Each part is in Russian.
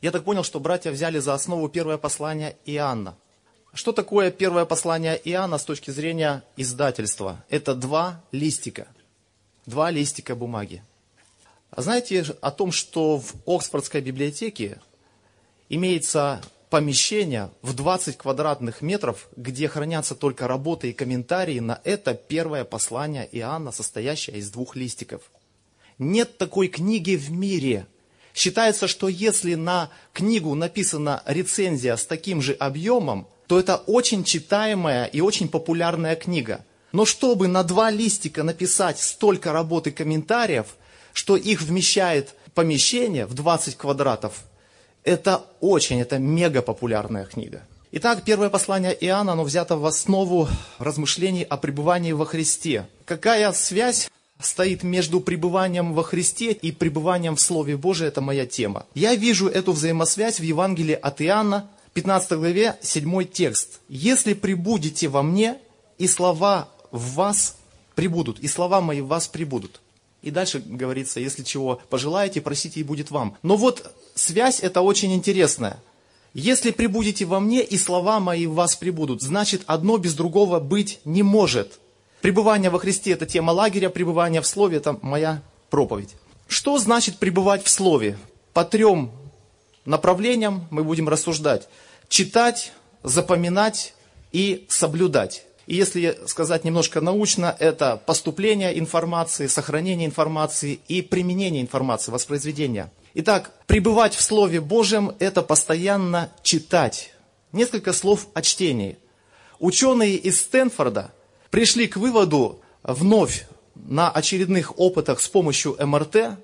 Я так понял, что братья взяли за основу первое послание Иоанна. Что такое первое послание Иоанна с точки зрения издательства? Это два листика. Два листика бумаги. А знаете о том, что в Оксфордской библиотеке имеется помещение в 20 квадратных метров, где хранятся только работы и комментарии на это первое послание Иоанна, состоящее из двух листиков. Нет такой книги в мире. Считается, что если на книгу написана рецензия с таким же объемом, то это очень читаемая и очень популярная книга. Но чтобы на два листика написать столько работ и комментариев, что их вмещает помещение в 20 квадратов, это очень, это мега популярная книга. Итак, первое послание Иоанна, оно взято в основу размышлений о пребывании во Христе. Какая связь стоит между пребыванием во Христе и пребыванием в Слове Божьем, это моя тема. Я вижу эту взаимосвязь в Евангелии от Иоанна, 15 главе, 7 текст. «Если прибудете во мне, и слова в вас прибудут, и слова мои в вас прибудут». И дальше говорится, если чего пожелаете, просите, и будет вам. Но вот связь эта очень интересная. Если прибудете во мне, и слова мои в вас прибудут, значит, одно без другого быть не может. Пребывание во Христе – это тема лагеря, пребывание в Слове – это моя проповедь. Что значит пребывать в Слове? По трем направлениям мы будем рассуждать. Читать, запоминать и соблюдать. И если сказать немножко научно, это поступление информации, сохранение информации и применение информации, воспроизведение. Итак, пребывать в Слове Божьем – это постоянно читать. Несколько слов о чтении. Ученые из Стэнфорда пришли к выводу вновь на очередных опытах с помощью МРТ,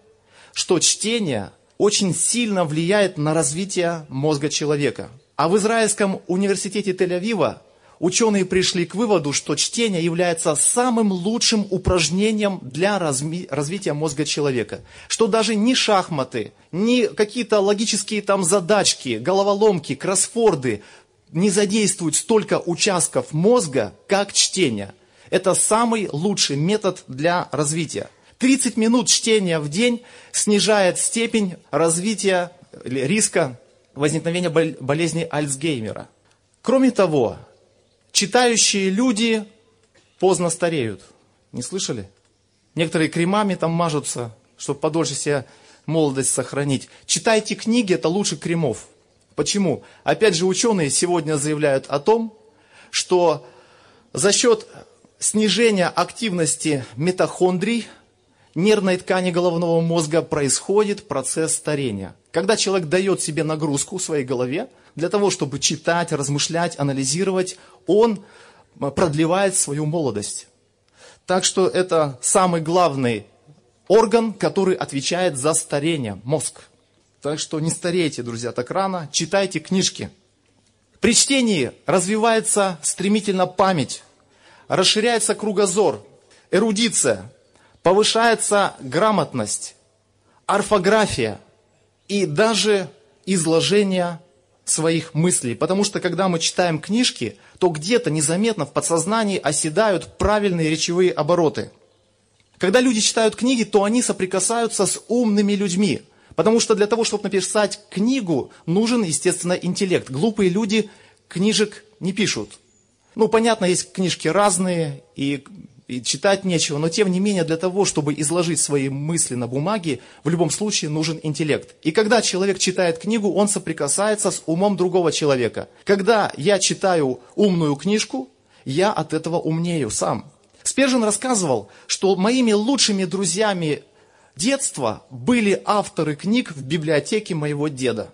что чтение очень сильно влияет на развитие мозга человека. А в Израильском университете Тель-Авива ученые пришли к выводу, что чтение является самым лучшим упражнением для разми- развития мозга человека. Что даже ни шахматы, ни какие-то логические там задачки, головоломки, кроссфорды не задействуют столько участков мозга, как чтение. Это самый лучший метод для развития. 30 минут чтения в день снижает степень развития риска возникновения болезни Альцгеймера. Кроме того, читающие люди поздно стареют. Не слышали? Некоторые кремами там мажутся, чтобы подольше себе молодость сохранить. Читайте книги, это лучше кремов. Почему? Опять же, ученые сегодня заявляют о том, что за счет снижения активности митохондрий нервной ткани головного мозга происходит процесс старения. Когда человек дает себе нагрузку в своей голове, для того, чтобы читать, размышлять, анализировать, он продлевает свою молодость. Так что это самый главный орган, который отвечает за старение, мозг. Так что не старейте, друзья, так рано, читайте книжки. При чтении развивается стремительно память, расширяется кругозор, эрудиция, повышается грамотность, орфография и даже изложение своих мыслей. Потому что когда мы читаем книжки, то где-то незаметно в подсознании оседают правильные речевые обороты. Когда люди читают книги, то они соприкасаются с умными людьми. Потому что для того, чтобы написать книгу, нужен, естественно, интеллект. Глупые люди книжек не пишут. Ну, понятно, есть книжки разные, и и читать нечего, но тем не менее для того, чтобы изложить свои мысли на бумаге, в любом случае нужен интеллект. И когда человек читает книгу, он соприкасается с умом другого человека. Когда я читаю умную книжку, я от этого умнею сам. Спержин рассказывал, что моими лучшими друзьями детства были авторы книг в библиотеке моего деда.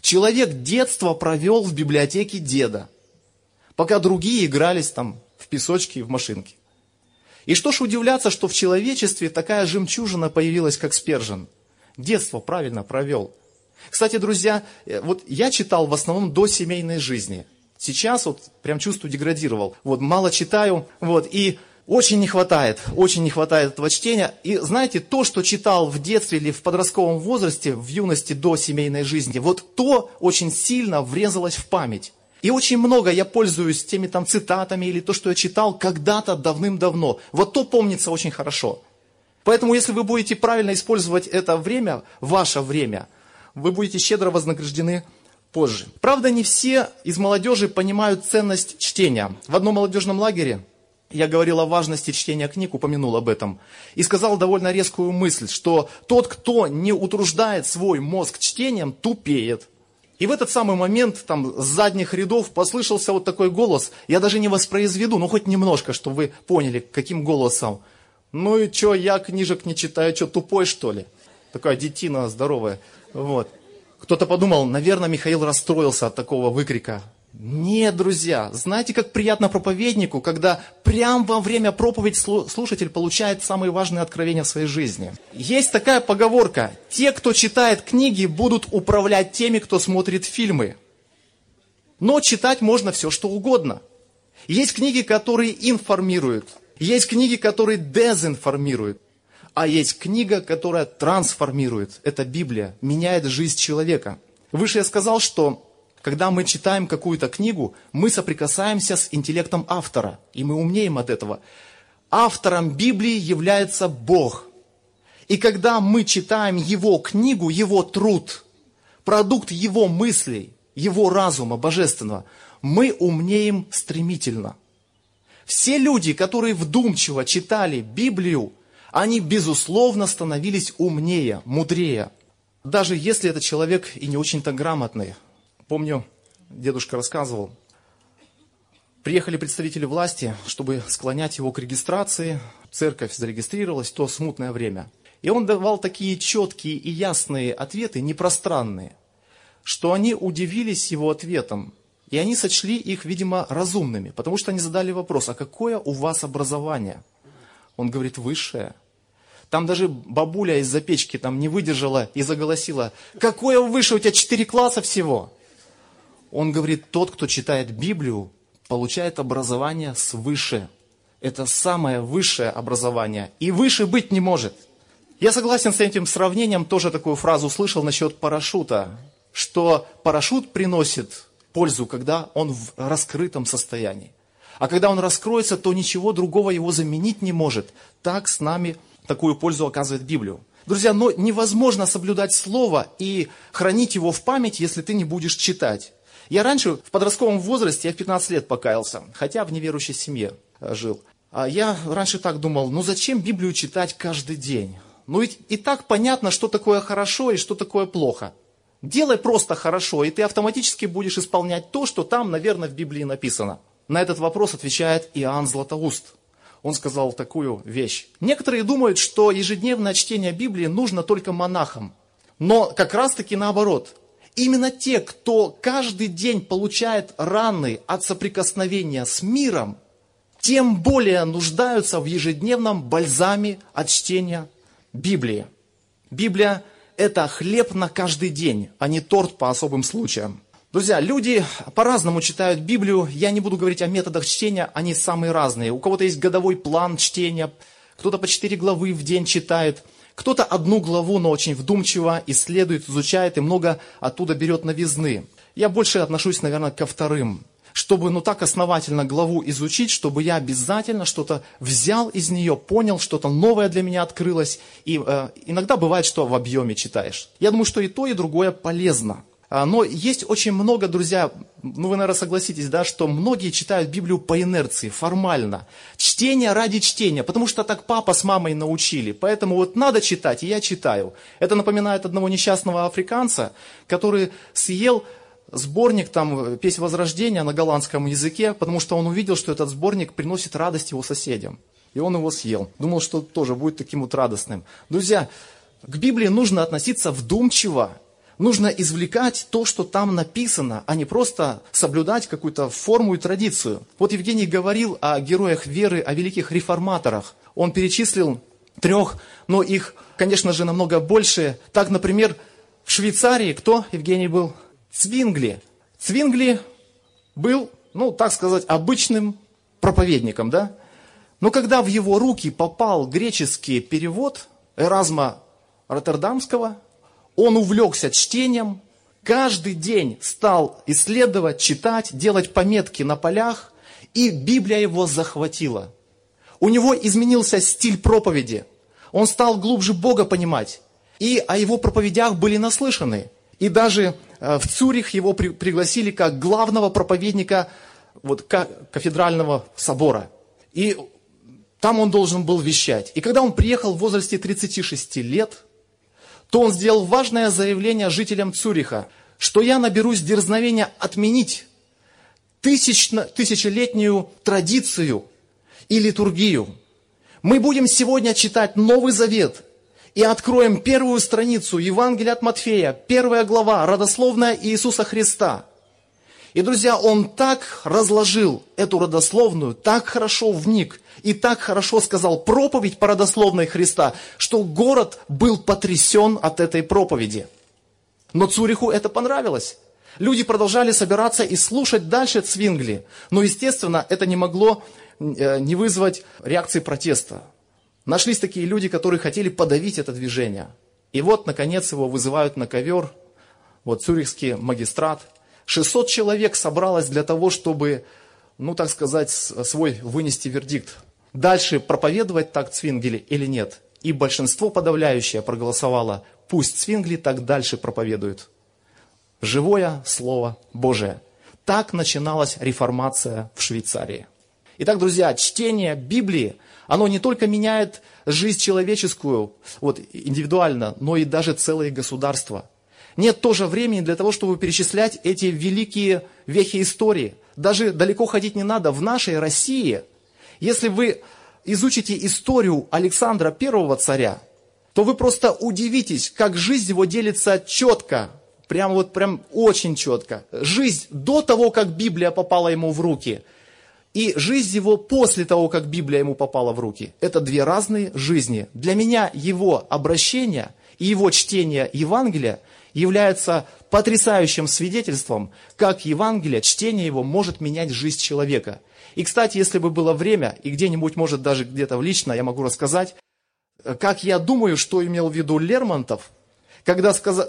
Человек детство провел в библиотеке деда, пока другие игрались там в песочке и в машинке. И что ж удивляться, что в человечестве такая жемчужина появилась, как Спержин. Детство правильно провел. Кстати, друзья, э, вот я читал в основном до семейной жизни. Сейчас вот прям чувствую деградировал. Вот мало читаю, вот, и очень не хватает, очень не хватает этого чтения. И знаете, то, что читал в детстве или в подростковом возрасте, в юности до семейной жизни, вот то очень сильно врезалось в память. И очень много я пользуюсь теми там цитатами или то, что я читал когда-то давным-давно. Вот то помнится очень хорошо. Поэтому, если вы будете правильно использовать это время, ваше время, вы будете щедро вознаграждены позже. Правда, не все из молодежи понимают ценность чтения. В одном молодежном лагере я говорил о важности чтения книг, упомянул об этом, и сказал довольно резкую мысль, что тот, кто не утруждает свой мозг чтением, тупеет. И в этот самый момент там с задних рядов послышался вот такой голос, я даже не воспроизведу, ну хоть немножко, чтобы вы поняли, каким голосом. Ну и что, я книжек не читаю, что тупой что ли? Такая детина здоровая. Вот. Кто-то подумал, наверное, Михаил расстроился от такого выкрика. Нет, друзья, знаете, как приятно проповеднику, когда прямо во время проповеди слушатель получает самые важные откровения в своей жизни. Есть такая поговорка, те, кто читает книги, будут управлять теми, кто смотрит фильмы. Но читать можно все, что угодно. Есть книги, которые информируют, есть книги, которые дезинформируют, а есть книга, которая трансформирует. Это Библия, меняет жизнь человека. Выше я сказал, что когда мы читаем какую-то книгу, мы соприкасаемся с интеллектом автора, и мы умнеем от этого. Автором Библии является Бог. И когда мы читаем Его книгу, Его труд, продукт Его мыслей, Его разума божественного, мы умнеем стремительно. Все люди, которые вдумчиво читали Библию, они, безусловно, становились умнее, мудрее. Даже если этот человек и не очень-то грамотный. Помню, дедушка рассказывал, приехали представители власти, чтобы склонять его к регистрации. Церковь зарегистрировалась, то смутное время. И он давал такие четкие и ясные ответы, непространные, что они удивились его ответом. И они сочли их, видимо, разумными, потому что они задали вопрос, а какое у вас образование? Он говорит, высшее. Там даже бабуля из-за печки там не выдержала и заголосила, какое высшее, у тебя четыре класса всего. Он говорит, тот, кто читает Библию, получает образование свыше. Это самое высшее образование. И выше быть не может. Я согласен с этим сравнением, тоже такую фразу слышал насчет парашюта, что парашют приносит пользу, когда он в раскрытом состоянии. А когда он раскроется, то ничего другого его заменить не может. Так с нами такую пользу оказывает Библию. Друзья, но невозможно соблюдать Слово и хранить его в память, если ты не будешь читать. Я раньше в подростковом возрасте, я в 15 лет покаялся, хотя в неверующей семье э, жил. А я раньше так думал, ну зачем Библию читать каждый день? Ну ведь и так понятно, что такое хорошо и что такое плохо. Делай просто хорошо, и ты автоматически будешь исполнять то, что там, наверное, в Библии написано. На этот вопрос отвечает Иоанн Златоуст. Он сказал такую вещь. Некоторые думают, что ежедневное чтение Библии нужно только монахам. Но как раз таки наоборот. Именно те, кто каждый день получает раны от соприкосновения с миром, тем более нуждаются в ежедневном бальзаме от чтения Библии. Библия – это хлеб на каждый день, а не торт по особым случаям. Друзья, люди по-разному читают Библию. Я не буду говорить о методах чтения, они самые разные. У кого-то есть годовой план чтения, кто-то по 4 главы в день читает – кто-то одну главу, но очень вдумчиво исследует, изучает и много оттуда берет новизны. Я больше отношусь, наверное, ко вторым. Чтобы ну так основательно главу изучить, чтобы я обязательно что-то взял из нее, понял, что-то новое для меня открылось. И э, иногда бывает, что в объеме читаешь. Я думаю, что и то, и другое полезно. А, но есть очень много, друзья, ну вы, наверное, согласитесь, да, что многие читают Библию по инерции, формально. Чтение ради чтения, потому что так папа с мамой научили. Поэтому вот надо читать, и я читаю. Это напоминает одного несчастного африканца, который съел сборник там «Песнь Возрождения» на голландском языке, потому что он увидел, что этот сборник приносит радость его соседям. И он его съел. Думал, что тоже будет таким вот радостным. Друзья, к Библии нужно относиться вдумчиво, Нужно извлекать то, что там написано, а не просто соблюдать какую-то форму и традицию. Вот Евгений говорил о героях веры, о великих реформаторах. Он перечислил трех, но их, конечно же, намного больше. Так, например, в Швейцарии кто, Евгений, был? Цвингли. Цвингли был, ну, так сказать, обычным проповедником, да? Но когда в его руки попал греческий перевод Эразма Роттердамского, он увлекся чтением, каждый день стал исследовать, читать, делать пометки на полях, и Библия его захватила. У него изменился стиль проповеди. Он стал глубже Бога понимать. И о его проповедях были наслышаны. И даже э, в Цюрих его при, пригласили как главного проповедника вот, кафедрального собора. И там он должен был вещать. И когда он приехал в возрасте 36 лет, то он сделал важное заявление жителям Цюриха, что я наберусь дерзновения отменить тысячно, тысячелетнюю традицию и литургию. Мы будем сегодня читать Новый Завет и откроем первую страницу Евангелия от Матфея, первая глава, родословная Иисуса Христа. И, друзья, он так разложил эту родословную, так хорошо вник и так хорошо сказал проповедь по родословной Христа, что город был потрясен от этой проповеди. Но Цуриху это понравилось. Люди продолжали собираться и слушать дальше Цвингли. Но, естественно, это не могло э, не вызвать реакции протеста. Нашлись такие люди, которые хотели подавить это движение. И вот, наконец, его вызывают на ковер, вот цюрихский магистрат. 600 человек собралось для того, чтобы, ну, так сказать, свой вынести вердикт. Дальше проповедовать так Цвингели или нет. И большинство подавляющее проголосовало, пусть Цвингли так дальше проповедует. Живое Слово Божие. Так начиналась реформация в Швейцарии. Итак, друзья, чтение Библии – оно не только меняет жизнь человеческую, вот, индивидуально, но и даже целые государства. Нет тоже времени для того, чтобы перечислять эти великие вехи истории. Даже далеко ходить не надо. В нашей России, если вы изучите историю Александра Первого царя, то вы просто удивитесь, как жизнь его делится четко, прям вот прям очень четко. Жизнь до того, как Библия попала ему в руки – и жизнь его после того, как Библия ему попала в руки. Это две разные жизни. Для меня его обращение и его чтение Евангелия является потрясающим свидетельством, как Евангелие, чтение его может менять жизнь человека. И, кстати, если бы было время, и где-нибудь, может, даже где-то лично, я могу рассказать, как я думаю, что имел в виду Лермонтов, когда сказал,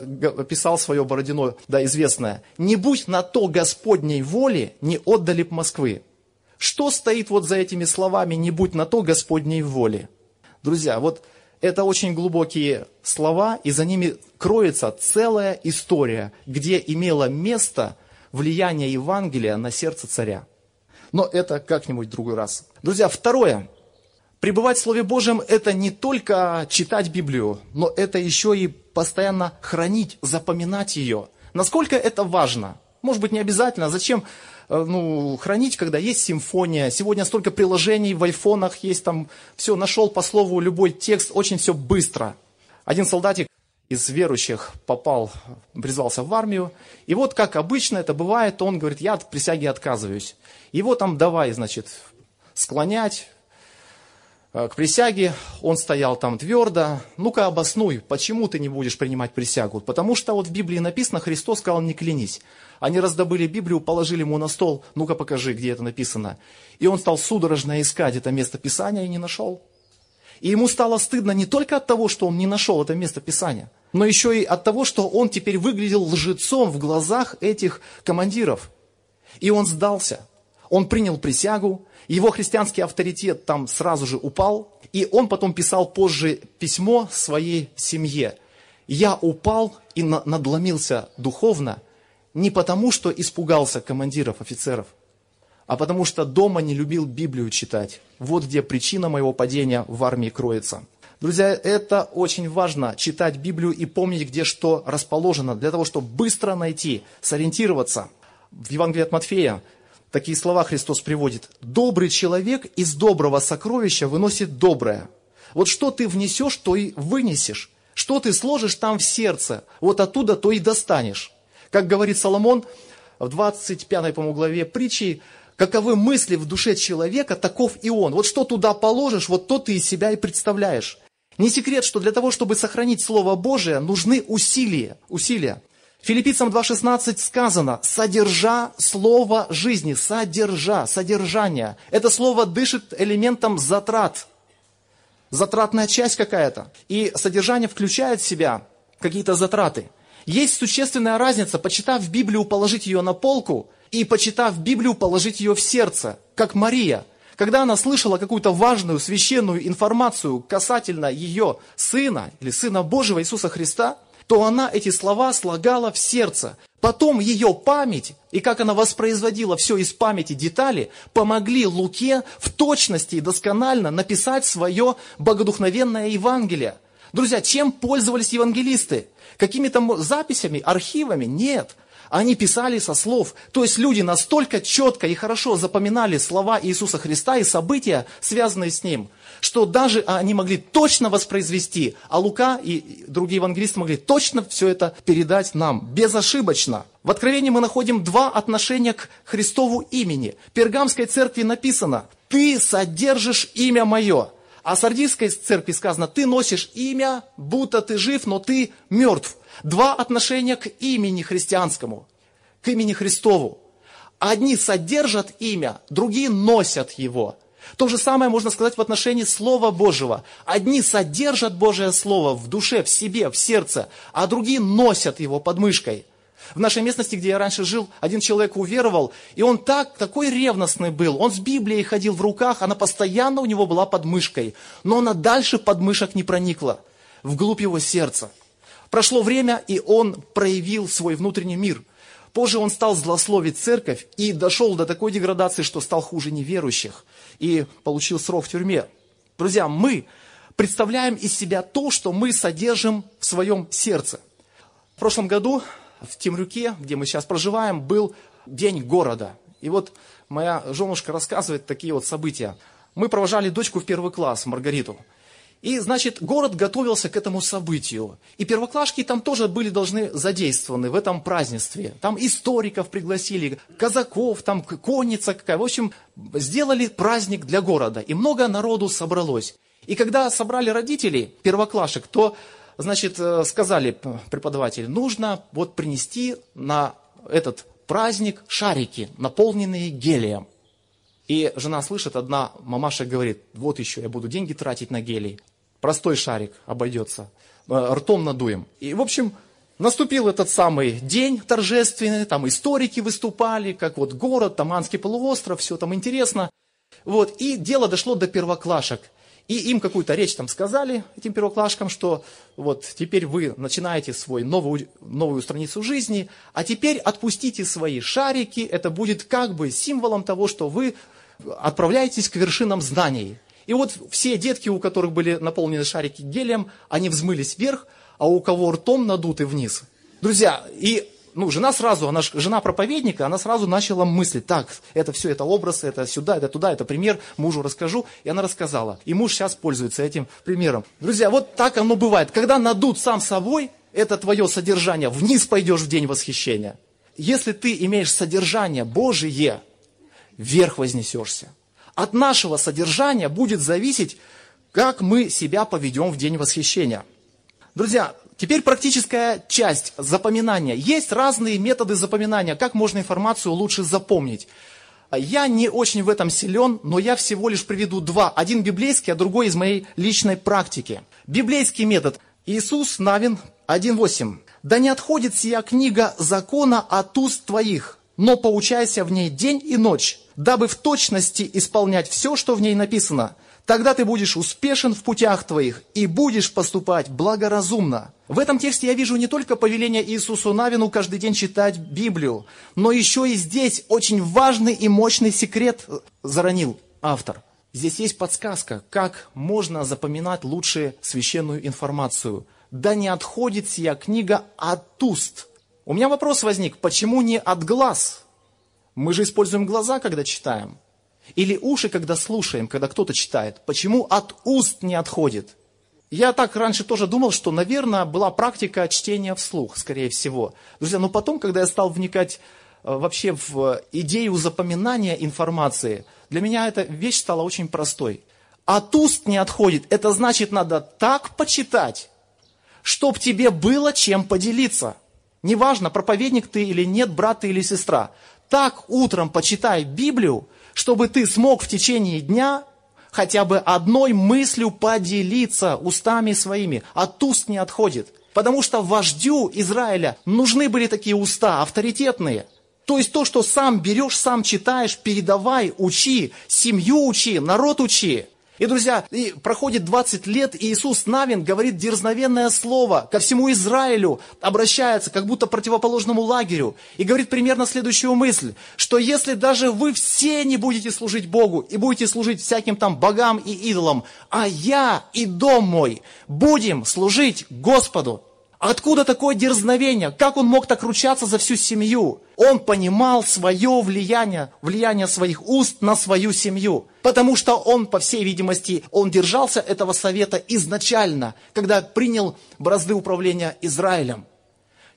писал свое Бородино, да, известное, «Не будь на то Господней воли, не отдали б Москвы». Что стоит вот за этими словами «не будь на то Господней воли»? Друзья, вот это очень глубокие слова, и за ними кроется целая история, где имело место влияние Евангелия на сердце царя. Но это как-нибудь в другой раз. Друзья, второе. Пребывать в Слове Божьем – это не только читать Библию, но это еще и постоянно хранить, запоминать ее. Насколько это важно? Может быть, не обязательно. Зачем ну, хранить, когда есть симфония. Сегодня столько приложений в айфонах есть, там все, нашел по слову любой текст, очень все быстро. Один солдатик из верующих попал, призвался в армию, и вот как обычно это бывает, он говорит, я от присяги отказываюсь. Его там давай, значит, склонять, Э, к присяге, он стоял там твердо. Ну-ка обоснуй, почему ты не будешь принимать присягу? Потому что вот в Библии написано, Христос сказал, не клянись. Они раздобыли Библию, положили ему на стол, ну-ка покажи, где это написано. И он стал судорожно искать это место Писания и не нашел. И ему стало стыдно не только от того, что он не нашел это место Писания, но еще и от того, что он теперь выглядел лжецом в глазах этих командиров. И он сдался. Он принял присягу, его христианский авторитет там сразу же упал, и он потом писал позже письмо своей семье. «Я упал и надломился духовно не потому, что испугался командиров, офицеров, а потому что дома не любил Библию читать. Вот где причина моего падения в армии кроется». Друзья, это очень важно, читать Библию и помнить, где что расположено, для того, чтобы быстро найти, сориентироваться. В Евангелии от Матфея Такие слова Христос приводит. Добрый человек из доброго сокровища выносит доброе. Вот что ты внесешь, то и вынесешь. Что ты сложишь там в сердце, вот оттуда то и достанешь. Как говорит Соломон в 25 по главе притчи, каковы мысли в душе человека, таков и он. Вот что туда положишь, вот то ты из себя и представляешь. Не секрет, что для того, чтобы сохранить Слово Божие, нужны усилия. усилия. Филиппийцам 2.16 сказано, содержа слово жизни, содержа, содержание. Это слово дышит элементом затрат. Затратная часть какая-то. И содержание включает в себя какие-то затраты. Есть существенная разница, почитав Библию, положить ее на полку, и почитав Библию, положить ее в сердце, как Мария. когда она слышала какую-то важную священную информацию касательно ее сына или сына Божьего Иисуса Христа, то она эти слова слагала в сердце. Потом ее память и как она воспроизводила все из памяти детали, помогли Луке в точности и досконально написать свое богодухновенное Евангелие. Друзья, чем пользовались евангелисты? Какими-то записями, архивами? Нет. Они писали со слов. То есть люди настолько четко и хорошо запоминали слова Иисуса Христа и события, связанные с Ним, что даже они могли точно воспроизвести, а Лука и другие евангелисты могли точно все это передать нам, безошибочно. В Откровении мы находим два отношения к Христову имени. В Пергамской церкви написано, «Ты содержишь имя мое». А Сардийской церкви сказано, ты носишь имя, будто ты жив, но ты мертв. Два отношения к имени христианскому, к имени Христову. Одни содержат имя, другие носят его. То же самое можно сказать в отношении Слова Божьего. Одни содержат Божие Слово в душе, в себе, в сердце, а другие носят его под мышкой. В нашей местности, где я раньше жил, один человек уверовал, и он так, такой ревностный был. Он с Библией ходил в руках, она постоянно у него была под мышкой. Но она дальше под мышек не проникла, вглубь его сердца. Прошло время, и он проявил свой внутренний мир. Позже он стал злословить церковь и дошел до такой деградации, что стал хуже неверующих и получил срок в тюрьме. Друзья, мы представляем из себя то, что мы содержим в своем сердце. В прошлом году в Темрюке, где мы сейчас проживаем, был день города. И вот моя женушка рассказывает такие вот события. Мы провожали дочку в первый класс, Маргариту. И, значит, город готовился к этому событию. И первоклашки там тоже были должны задействованы в этом празднестве. Там историков пригласили, казаков, там конница какая. В общем, сделали праздник для города. И много народу собралось. И когда собрали родителей первоклашек, то, значит, э, сказали преподаватели, нужно вот принести на этот праздник шарики, наполненные гелием. И жена слышит, одна мамаша говорит, вот еще я буду деньги тратить на гелий простой шарик обойдется, э, ртом надуем. И, в общем, наступил этот самый день торжественный, там историки выступали, как вот город, Таманский полуостров, все там интересно. Вот, и дело дошло до первоклашек. И им какую-то речь там сказали, этим первоклашкам, что вот теперь вы начинаете свой новую, новую страницу жизни, а теперь отпустите свои шарики, это будет как бы символом того, что вы отправляетесь к вершинам знаний. И вот все детки, у которых были наполнены шарики гелием, они взмылись вверх, а у кого ртом надуты вниз. Друзья, и ну, жена сразу, она жена проповедника, она сразу начала мыслить, так, это все, это образ, это сюда, это туда, это пример, мужу расскажу. И она рассказала. И муж сейчас пользуется этим примером. Друзья, вот так оно бывает. Когда надут сам собой, это твое содержание, вниз пойдешь в день восхищения. Если ты имеешь содержание Божие, вверх вознесешься от нашего содержания будет зависеть, как мы себя поведем в день восхищения. Друзья, теперь практическая часть запоминания. Есть разные методы запоминания, как можно информацию лучше запомнить. Я не очень в этом силен, но я всего лишь приведу два. Один библейский, а другой из моей личной практики. Библейский метод. Иисус Навин 1.8. «Да не отходит сия книга закона от уст твоих, но поучайся в ней день и ночь, дабы в точности исполнять все, что в ней написано. Тогда ты будешь успешен в путях твоих и будешь поступать благоразумно. В этом тексте я вижу не только повеление Иисусу Навину каждый день читать Библию, но еще и здесь очень важный и мощный секрет заронил автор. Здесь есть подсказка, как можно запоминать лучше священную информацию. Да не отходит сия книга от уст – у меня вопрос возник, почему не от глаз? Мы же используем глаза, когда читаем. Или уши, когда слушаем, когда кто-то читает. Почему от уст не отходит? Я так раньше тоже думал, что, наверное, была практика чтения вслух, скорее всего. Друзья, но потом, когда я стал вникать э, вообще в идею запоминания информации, для меня эта вещь стала очень простой. От уст не отходит. Это значит, надо так почитать, чтобы тебе было чем поделиться – Неважно, проповедник ты или нет, брат ты или сестра. Так утром почитай Библию, чтобы ты смог в течение дня хотя бы одной мыслью поделиться устами своими. От уст не отходит. Потому что вождю Израиля нужны были такие уста, авторитетные. То есть то, что сам берешь, сам читаешь, передавай, учи, семью учи, народ учи. И, друзья, и проходит 20 лет, и Иисус Навин говорит дерзновенное слово ко всему Израилю, обращается как будто противоположному лагерю, и говорит примерно следующую мысль, что если даже вы все не будете служить Богу, и будете служить всяким там богам и идолам, а я и дом мой будем служить Господу. Откуда такое дерзновение? Как он мог так ручаться за всю семью? Он понимал свое влияние, влияние своих уст на свою семью. Потому что он, по всей видимости, он держался этого совета изначально, когда принял бразды управления Израилем.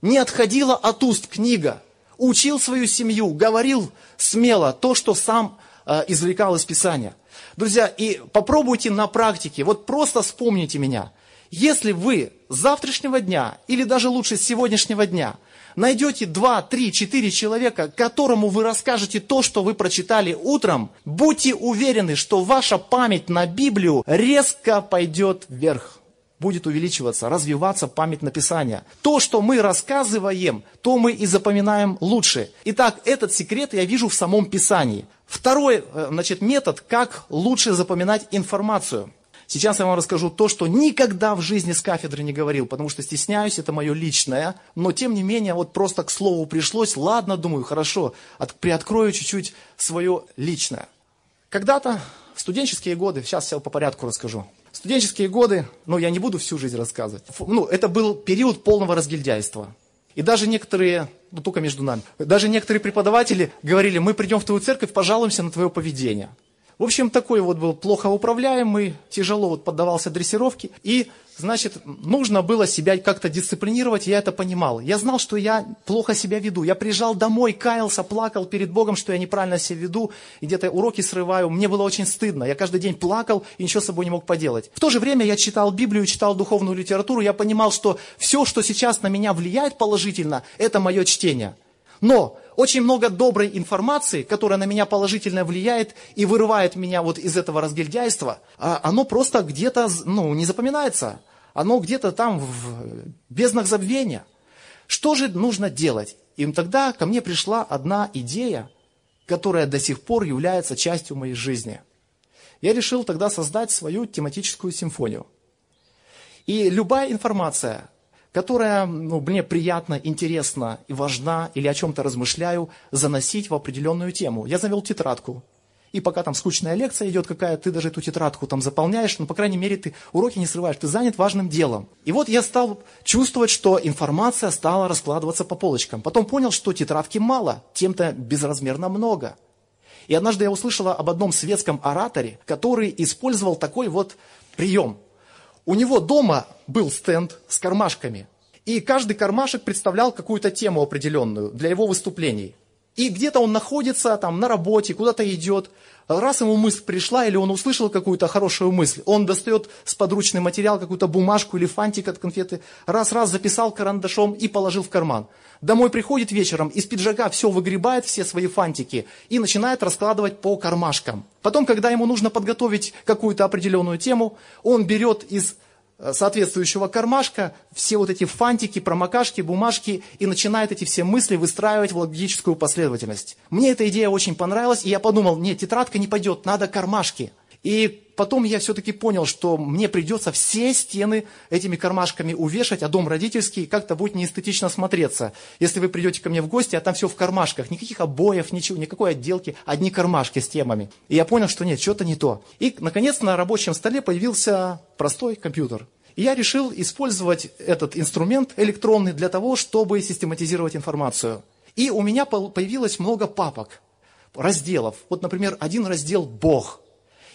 Не отходила от уст книга, учил свою семью, говорил смело то, что сам э, извлекал из Писания. Друзья, и попробуйте на практике, вот просто вспомните меня. Если вы с завтрашнего дня, или даже лучше с сегодняшнего дня, найдете два, три, четыре человека, которому вы расскажете то, что вы прочитали утром, будьте уверены, что ваша память на Библию резко пойдет вверх будет увеличиваться, развиваться память на Писание. То, что мы рассказываем, то мы и запоминаем лучше. Итак, этот секрет я вижу в самом Писании. Второй э, значит, метод, как лучше запоминать информацию. Сейчас я вам расскажу то, что никогда в жизни с кафедры не говорил, потому что стесняюсь, это мое личное. Но тем не менее, вот просто к слову пришлось. Ладно, думаю, хорошо, от, приоткрою чуть-чуть свое личное. Когда-то, в студенческие годы, сейчас все по порядку расскажу. Студенческие годы, ну я не буду всю жизнь рассказывать. Ну, это был период полного разгильдяйства. И даже некоторые, ну только между нами, даже некоторые преподаватели говорили, мы придем в твою церковь, пожалуемся на твое поведение. В общем, такой вот был плохо управляемый, тяжело вот поддавался дрессировке. И, значит, нужно было себя как-то дисциплинировать, я это понимал. Я знал, что я плохо себя веду. Я приезжал домой, каялся, плакал перед Богом, что я неправильно себя веду, и где-то уроки срываю. Мне было очень стыдно. Я каждый день плакал и ничего с собой не мог поделать. В то же время я читал Библию, читал духовную литературу. Я понимал, что все, что сейчас на меня влияет положительно, это мое чтение. Но очень много доброй информации, которая на меня положительно влияет и вырывает меня вот из этого разгильдяйства, а оно просто где-то ну, не запоминается. Оно где-то там в безднах забвения. Что же нужно делать? И тогда ко мне пришла одна идея, которая до сих пор является частью моей жизни. Я решил тогда создать свою тематическую симфонию. И любая информация, которая ну, мне приятно, интересна и важна, или о чем-то размышляю, заносить в определенную тему. Я завел тетрадку. И пока там скучная лекция идет какая, ты даже эту тетрадку там заполняешь, но, по крайней мере, ты уроки не срываешь, ты занят важным делом. И вот я стал чувствовать, что информация стала раскладываться по полочкам. Потом понял, что тетрадки мало, тем-то безразмерно много. И однажды я услышала об одном светском ораторе, который использовал такой вот прием – у него дома был стенд с кармашками, и каждый кармашек представлял какую-то тему определенную для его выступлений. И где-то он находится там на работе, куда-то идет. Раз ему мысль пришла, или он услышал какую-то хорошую мысль, он достает с подручный материал, какую-то бумажку или фантик от конфеты, раз-раз записал карандашом и положил в карман. Домой приходит вечером, из пиджака все выгребает, все свои фантики, и начинает раскладывать по кармашкам. Потом, когда ему нужно подготовить какую-то определенную тему, он берет из соответствующего кармашка все вот эти фантики, промокашки, бумажки и начинает эти все мысли выстраивать в логическую последовательность. Мне эта идея очень понравилась, и я подумал, нет, тетрадка не пойдет, надо кармашки. И потом я все-таки понял, что мне придется все стены этими кармашками увешать, а дом родительский как-то будет неэстетично смотреться. Если вы придете ко мне в гости, а там все в кармашках, никаких обоев, ничего, никакой отделки, одни кармашки с темами. И я понял, что нет, что-то не то. И, наконец, на рабочем столе появился простой компьютер. И я решил использовать этот инструмент электронный для того, чтобы систематизировать информацию. И у меня появилось много папок, разделов. Вот, например, один раздел «Бог»,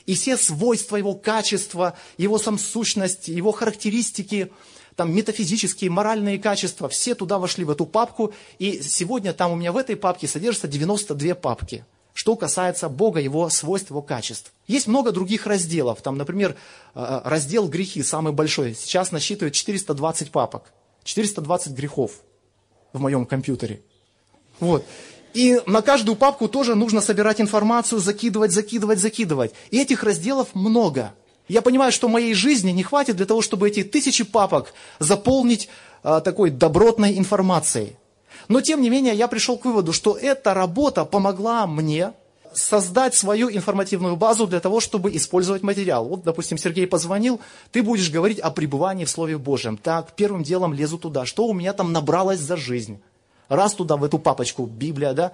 и все свойства его качества, его сам сущность, его характеристики, там метафизические, моральные качества, все туда вошли в эту папку. И сегодня там у меня в этой папке содержится 92 папки что касается Бога, Его свойств, Его качеств. Есть много других разделов. Там, например, э, раздел грехи, самый большой. Сейчас насчитывает 420 папок. 420 грехов в моем компьютере. Вот. И на каждую папку тоже нужно собирать информацию, закидывать, закидывать, закидывать. И этих разделов много. Я понимаю, что моей жизни не хватит для того, чтобы эти тысячи папок заполнить а, такой добротной информацией. Но тем не менее я пришел к выводу, что эта работа помогла мне создать свою информативную базу для того, чтобы использовать материал. Вот, допустим, Сергей позвонил, ты будешь говорить о пребывании в Слове Божьем. Так, первым делом лезу туда. Что у меня там набралось за жизнь? Раз туда, в эту папочку, Библия, да,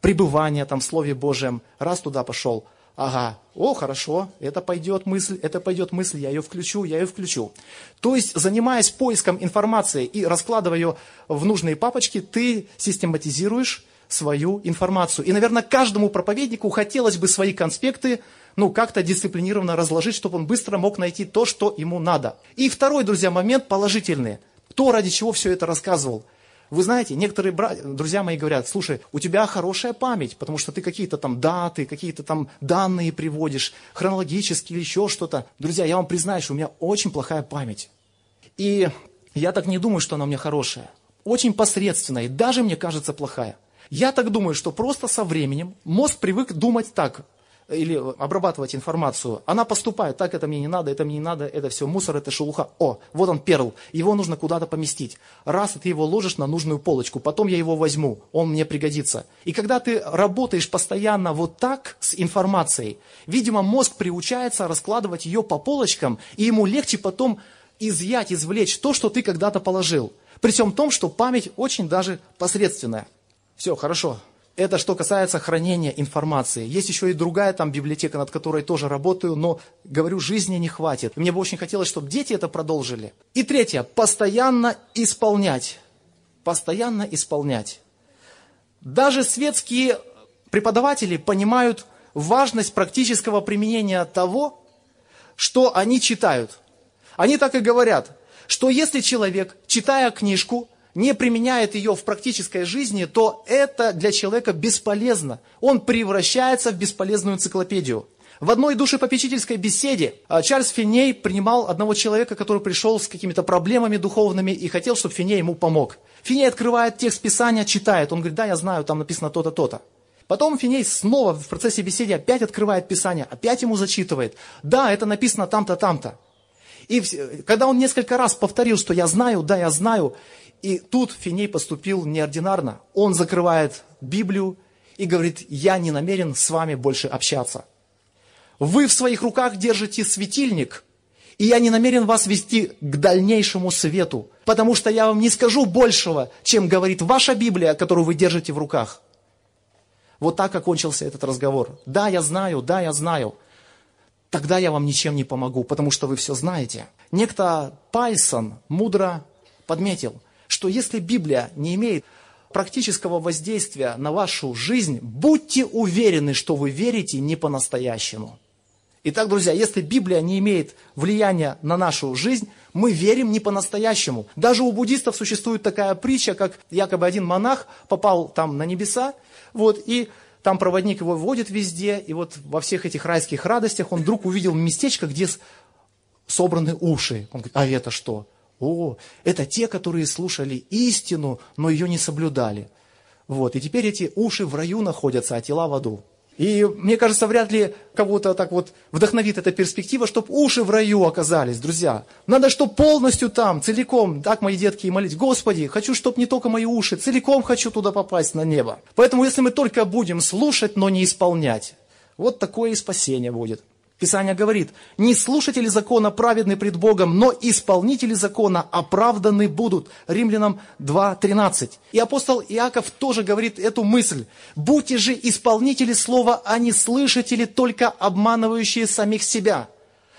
пребывание там в Слове Божьем, раз туда пошел. Ага, о, хорошо, это пойдет мысль, это пойдет мысль, я ее включу, я ее включу. То есть, занимаясь поиском информации и раскладывая ее в нужные папочки, ты систематизируешь свою информацию. И, наверное, каждому проповеднику хотелось бы свои конспекты, ну, как-то дисциплинированно разложить, чтобы он быстро мог найти то, что ему надо. И второй, друзья, момент положительный. Кто ради чего все это рассказывал? Вы знаете, некоторые братья, друзья мои говорят, слушай, у тебя хорошая память, потому что ты какие-то там даты, какие-то там данные приводишь, хронологически или еще что-то. Друзья, я вам признаюсь, у меня очень плохая память. И я так не думаю, что она у меня хорошая. Очень посредственная, и даже, мне кажется, плохая. Я так думаю, что просто со временем мозг привык думать так, или обрабатывать информацию. Она поступает, так это мне не надо, это мне не надо, это все мусор, это шелуха. О, вот он перл, его нужно куда-то поместить. Раз ты его ложишь на нужную полочку, потом я его возьму, он мне пригодится. И когда ты работаешь постоянно вот так с информацией, видимо, мозг приучается раскладывать ее по полочкам, и ему легче потом изъять, извлечь то, что ты когда-то положил. При всем том, что память очень даже посредственная. Все, хорошо. Это что касается хранения информации. Есть еще и другая там библиотека, над которой тоже работаю, но, говорю, жизни не хватит. Мне бы очень хотелось, чтобы дети это продолжили. И третье, постоянно исполнять. Постоянно исполнять. Даже светские преподаватели понимают важность практического применения того, что они читают. Они так и говорят, что если человек, читая книжку, не применяет ее в практической жизни, то это для человека бесполезно. Он превращается в бесполезную энциклопедию. В одной душепопечительской беседе а, Чарльз Финей принимал одного человека, который пришел с какими-то проблемами духовными и хотел, чтобы Финей ему помог. Финей открывает текст Писания, читает. Он говорит, да, я знаю, там написано то-то, то-то. Потом Финей снова в процессе беседы опять открывает Писание, опять ему зачитывает. Да, это написано там-то, там-то. И когда он несколько раз повторил, что я знаю, да, я знаю, и тут Финей поступил неординарно. Он закрывает Библию и говорит, я не намерен с вами больше общаться. Вы в своих руках держите светильник, и я не намерен вас вести к дальнейшему свету, потому что я вам не скажу большего, чем говорит ваша Библия, которую вы держите в руках. Вот так окончился этот разговор. Да, я знаю, да, я знаю. Тогда я вам ничем не помогу, потому что вы все знаете. Некто Пайсон мудро подметил – что если Библия не имеет практического воздействия на вашу жизнь, будьте уверены, что вы верите не по-настоящему. Итак, друзья, если Библия не имеет влияния на нашу жизнь, мы верим не по-настоящему. Даже у буддистов существует такая притча, как якобы один монах попал там на небеса, вот, и там проводник его вводит везде, и вот во всех этих райских радостях он вдруг увидел местечко, где собраны уши. Он говорит, а это что? О, это те, которые слушали истину, но ее не соблюдали. Вот, и теперь эти уши в раю находятся, а тела в аду. И мне кажется, вряд ли кого-то так вот вдохновит эта перспектива, чтобы уши в раю оказались, друзья. Надо, чтобы полностью там, целиком, так, мои детки, и молить, Господи, хочу, чтобы не только мои уши, целиком хочу туда попасть на небо. Поэтому, если мы только будем слушать, но не исполнять, вот такое и спасение будет. Писание говорит, не слушатели закона праведны пред Богом, но исполнители закона оправданы будут. Римлянам 2.13. И апостол Иаков тоже говорит эту мысль. Будьте же исполнители слова, а не слышатели, только обманывающие самих себя.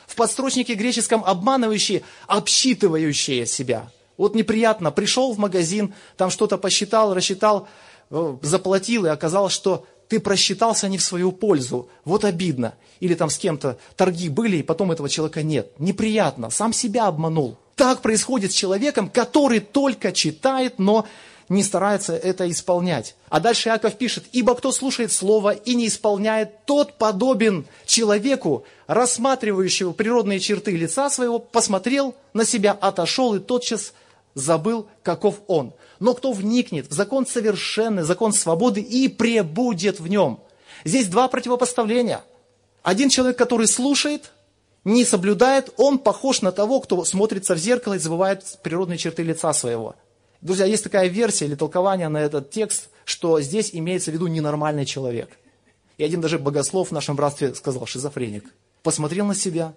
В подстрочнике греческом обманывающие, обсчитывающие себя. Вот неприятно, пришел в магазин, там что-то посчитал, рассчитал, э, заплатил, и оказалось, что ты просчитался не в свою пользу, вот обидно. Или там с кем-то торги были, и потом этого человека нет. Неприятно, сам себя обманул. Так происходит с человеком, который только читает, но не старается это исполнять. А дальше Иаков пишет, «Ибо кто слушает слово и не исполняет, тот подобен человеку, рассматривающего природные черты лица своего, посмотрел на себя, отошел и тотчас забыл, каков он. Но кто вникнет в закон совершенный, закон свободы и пребудет в нем. Здесь два противопоставления. Один человек, который слушает, не соблюдает, он похож на того, кто смотрится в зеркало и забывает природные черты лица своего. Друзья, есть такая версия или толкование на этот текст, что здесь имеется в виду ненормальный человек. И один даже богослов в нашем братстве сказал, шизофреник. Посмотрел на себя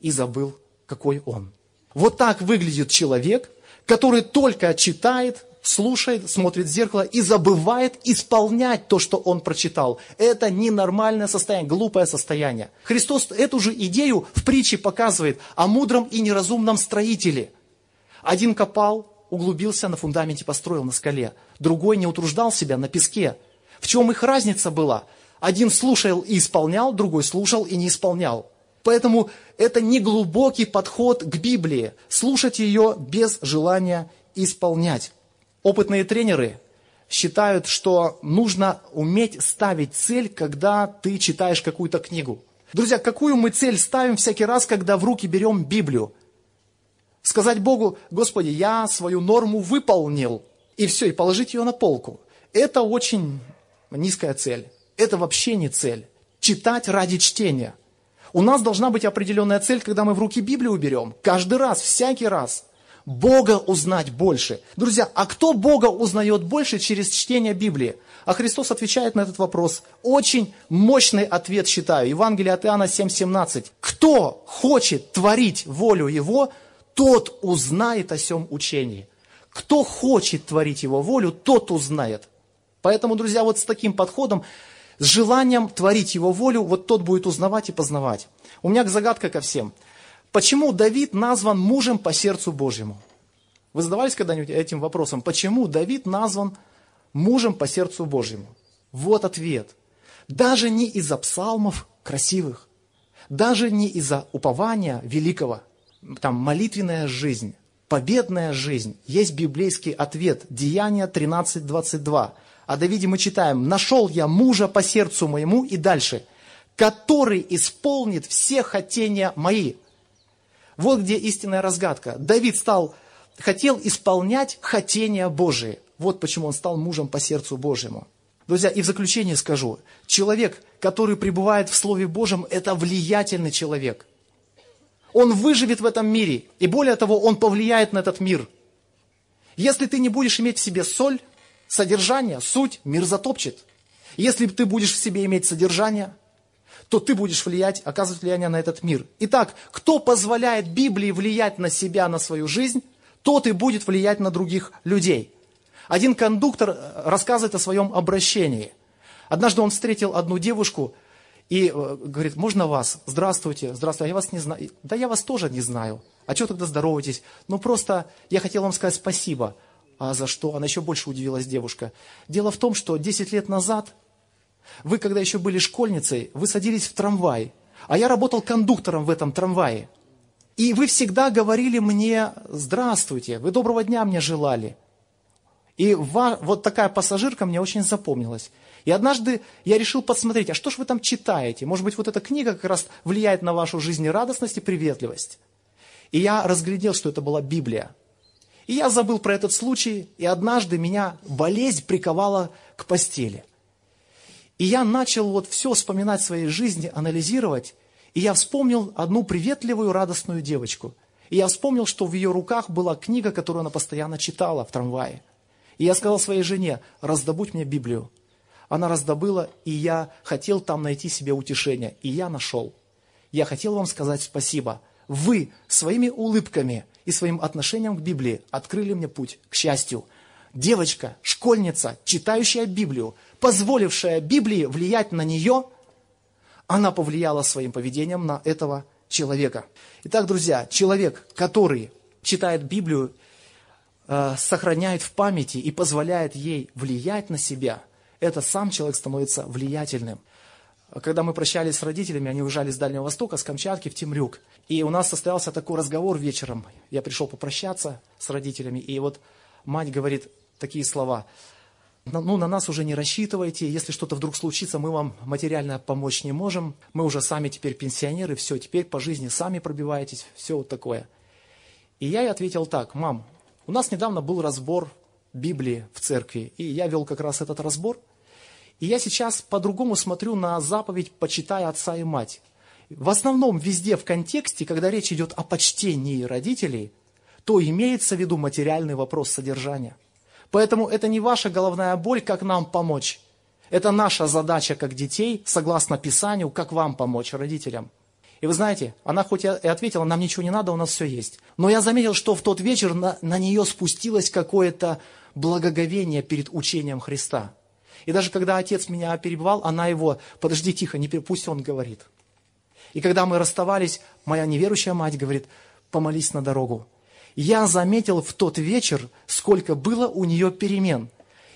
и забыл, какой он. Вот так выглядит человек, который только читает, слушает, смотрит в зеркало и забывает исполнять то, что он прочитал. Это ненормальное состояние, глупое состояние. Христос эту же идею в притче показывает о мудром и неразумном строителе. Один копал, углубился на фундаменте, построил на скале. Другой не утруждал себя на песке. В чем их разница была? Один слушал и исполнял, другой слушал и не исполнял. Поэтому это не глубокий подход к Библии. Слушать ее без желания исполнять. Опытные тренеры считают, что нужно уметь ставить цель, когда ты читаешь какую-то книгу. Друзья, какую мы цель ставим всякий раз, когда в руки берем Библию? Сказать Богу, Господи, я свою норму выполнил, и все, и положить ее на полку. Это очень низкая цель. Это вообще не цель. Читать ради чтения. У нас должна быть определенная цель, когда мы в руки Библию берем. Каждый раз, всякий раз. Бога узнать больше. Друзья, а кто Бога узнает больше через чтение Библии? А Христос отвечает на этот вопрос. Очень мощный ответ считаю. Евангелие от Иоанна 7,17. Кто хочет творить волю Его, тот узнает о всем учении. Кто хочет творить Его волю, тот узнает. Поэтому, друзья, вот с таким подходом, с желанием творить Его волю, вот тот будет узнавать и познавать. У меня загадка ко всем – Почему Давид назван мужем по сердцу Божьему? Вы задавались когда-нибудь этим вопросом? Почему Давид назван мужем по сердцу Божьему? Вот ответ. Даже не из-за псалмов красивых, даже не из-за упования великого, там молитвенная жизнь, победная жизнь. Есть библейский ответ, Деяния 13.22. О Давиде мы читаем, «Нашел я мужа по сердцу моему» и дальше, «который исполнит все хотения мои». Вот где истинная разгадка. Давид стал, хотел исполнять хотения Божии. Вот почему он стал мужем по сердцу Божьему. Друзья, и в заключение скажу, человек, который пребывает в Слове Божьем, это влиятельный человек. Он выживет в этом мире, и более того, он повлияет на этот мир. Если ты не будешь иметь в себе соль, содержание, суть, мир затопчет. Если ты будешь в себе иметь содержание, то ты будешь влиять, оказывать влияние на этот мир. Итак, кто позволяет Библии влиять на себя, на свою жизнь, тот и будет влиять на других людей. Один кондуктор э, рассказывает о своем обращении. Однажды он встретил одну девушку и э, говорит, можно вас? Здравствуйте, здравствуйте, а я вас не знаю. Да я вас тоже не знаю. А что тогда здороваетесь? Ну просто я хотел вам сказать спасибо. А за что? Она еще больше удивилась девушка. Дело в том, что 10 лет назад вы, когда еще были школьницей, вы садились в трамвай, а я работал кондуктором в этом трамвае. И вы всегда говорили мне «Здравствуйте», вы доброго дня мне желали. И вот такая пассажирка мне очень запомнилась. И однажды я решил посмотреть, а что же вы там читаете? Может быть, вот эта книга как раз влияет на вашу жизнерадостность и приветливость. И я разглядел, что это была Библия. И я забыл про этот случай, и однажды меня болезнь приковала к постели. И я начал вот все вспоминать в своей жизни, анализировать, и я вспомнил одну приветливую, радостную девочку. И я вспомнил, что в ее руках была книга, которую она постоянно читала в трамвае. И я сказал своей жене, раздобудь мне Библию. Она раздобыла, и я хотел там найти себе утешение. И я нашел. Я хотел вам сказать спасибо. Вы своими улыбками и своим отношением к Библии открыли мне путь к счастью. Девочка, школьница, читающая Библию, позволившая Библии влиять на нее, она повлияла своим поведением на этого человека. Итак, друзья, человек, который читает Библию, э, сохраняет в памяти и позволяет ей влиять на себя, это сам человек становится влиятельным. Когда мы прощались с родителями, они уезжали с Дальнего Востока, с Камчатки в Темрюк. И у нас состоялся такой разговор вечером. Я пришел попрощаться с родителями, и вот мать говорит такие слова – ну, на нас уже не рассчитывайте, если что-то вдруг случится, мы вам материально помочь не можем, мы уже сами теперь пенсионеры, все, теперь по жизни сами пробиваетесь, все вот такое. И я ей ответил так, мам, у нас недавно был разбор Библии в церкви, и я вел как раз этот разбор, и я сейчас по-другому смотрю на заповедь «почитай отца и мать». В основном везде в контексте, когда речь идет о почтении родителей, то имеется в виду материальный вопрос содержания – Поэтому это не ваша головная боль, как нам помочь. Это наша задача как детей, согласно Писанию, как вам помочь, родителям. И вы знаете, она хоть и ответила, нам ничего не надо, у нас все есть. Но я заметил, что в тот вечер на, на нее спустилось какое-то благоговение перед учением Христа. И даже когда отец меня перебывал, она его, подожди тихо, не пусть он говорит. И когда мы расставались, моя неверующая мать говорит, помолись на дорогу. Я заметил в тот вечер, сколько было у нее перемен.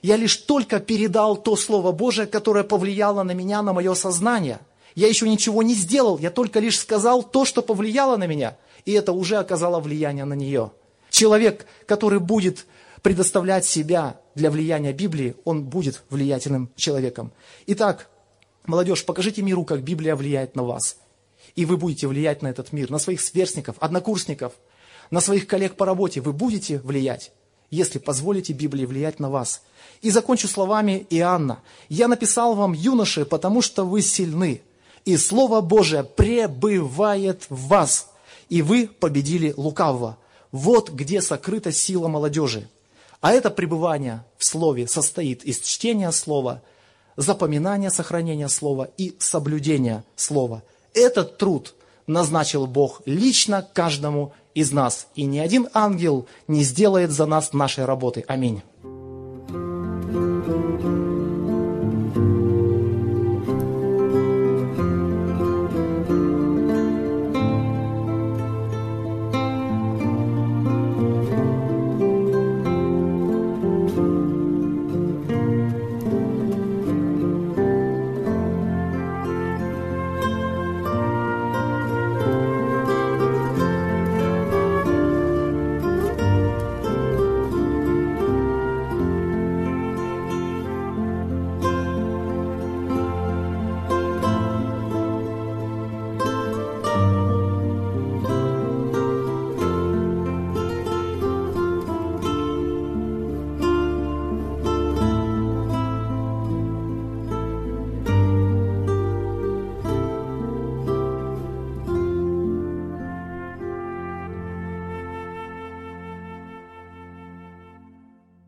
Я лишь только передал то Слово Божие, которое повлияло на меня, на мое сознание – я еще ничего не сделал, я только лишь сказал то, что повлияло на меня, и это уже оказало влияние на нее. Человек, который будет предоставлять себя для влияния Библии, он будет влиятельным человеком. Итак, молодежь, покажите миру, как Библия влияет на вас. И вы будете влиять на этот мир, на своих сверстников, однокурсников, на своих коллег по работе. Вы будете влиять, если позволите Библии влиять на вас. И закончу словами Иоанна. «Я написал вам, юноши, потому что вы сильны, и Слово Божие пребывает в вас, и вы победили лукавого. Вот где сокрыта сила молодежи. А это пребывание в Слове состоит из чтения Слова, запоминания, сохранения Слова и соблюдения Слова. Этот труд назначил Бог лично каждому из нас. И ни один ангел не сделает за нас нашей работы. Аминь.